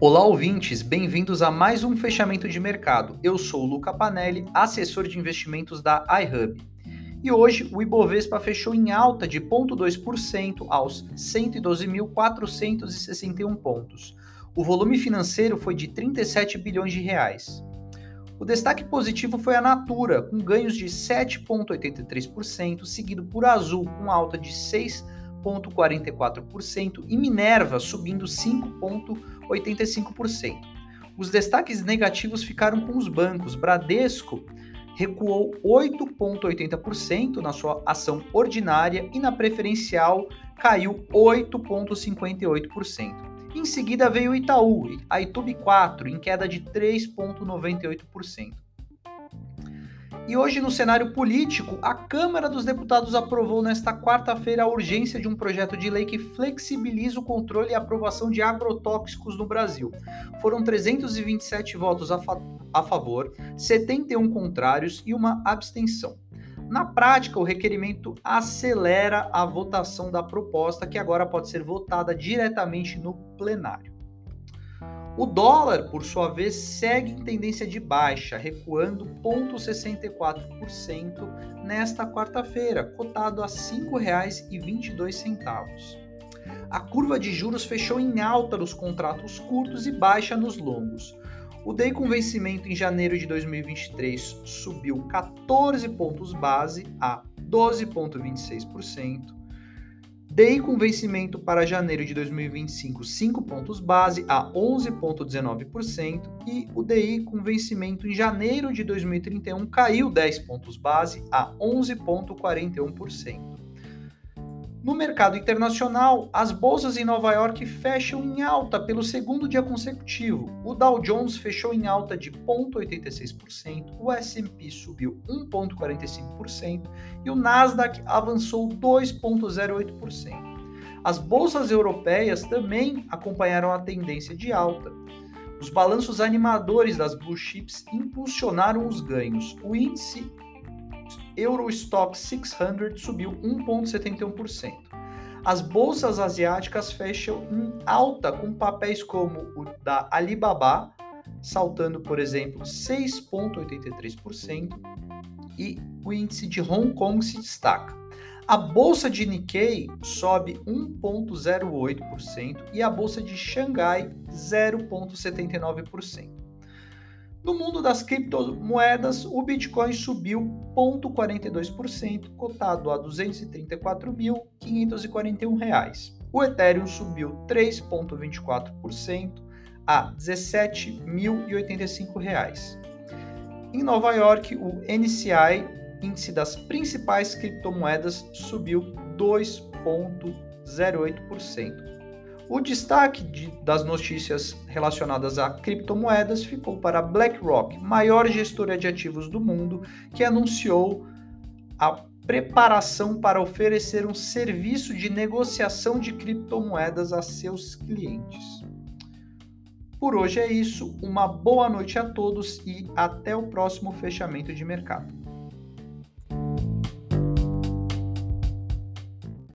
Olá, ouvintes, bem-vindos a mais um fechamento de mercado. Eu sou o Luca Panelli, assessor de investimentos da iHub. E hoje o Ibovespa fechou em alta de 0,2% aos 112.461 pontos. O volume financeiro foi de 37 bilhões de reais. O destaque positivo foi a Natura, com ganhos de 7,83%, seguido por Azul, com alta de 6,44%, e Minerva subindo 5,85%. Os destaques negativos ficaram com os bancos. Bradesco recuou 8,80% na sua ação ordinária e na preferencial caiu 8,58%. Em seguida veio o Itaú, a Itube 4, em queda de 3,98%. E hoje, no cenário político, a Câmara dos Deputados aprovou nesta quarta-feira a urgência de um projeto de lei que flexibiliza o controle e aprovação de agrotóxicos no Brasil. Foram 327 votos a, fa a favor, 71 contrários e uma abstenção. Na prática, o requerimento acelera a votação da proposta, que agora pode ser votada diretamente no plenário. O dólar, por sua vez, segue em tendência de baixa, recuando 0,64% nesta quarta-feira, cotado a R$ 5,22. A curva de juros fechou em alta nos contratos curtos e baixa nos longos. O DEI com vencimento em janeiro de 2023 subiu 14 pontos base a 12,26%. DEI com vencimento para janeiro de 2025, 5 pontos base a 11,19%, e o DI com vencimento em janeiro de 2031 caiu 10 pontos base a 11,41%. No mercado internacional, as bolsas em Nova York fecham em alta pelo segundo dia consecutivo. O Dow Jones fechou em alta de 0,86%, o S&P subiu 1,45% e o Nasdaq avançou 2,08%. As bolsas europeias também acompanharam a tendência de alta. Os balanços animadores das blue chips impulsionaram os ganhos. O índice Eurostock 600 subiu 1,71%. As bolsas asiáticas fecham em alta com papéis como o da Alibaba, saltando, por exemplo, 6,83%, e o índice de Hong Kong se destaca. A bolsa de Nikkei sobe 1,08% e a bolsa de Xangai 0,79%. No mundo das criptomoedas, o Bitcoin subiu 0,42%, cotado a R$ 234.541. O Ethereum subiu 3,24% a R$ 17.085. Em Nova York, o NCI, índice das principais criptomoedas, subiu 2,08%. O destaque de, das notícias relacionadas a criptomoedas ficou para a BlackRock, maior gestora de ativos do mundo, que anunciou a preparação para oferecer um serviço de negociação de criptomoedas a seus clientes. Por hoje é isso, uma boa noite a todos e até o próximo fechamento de mercado.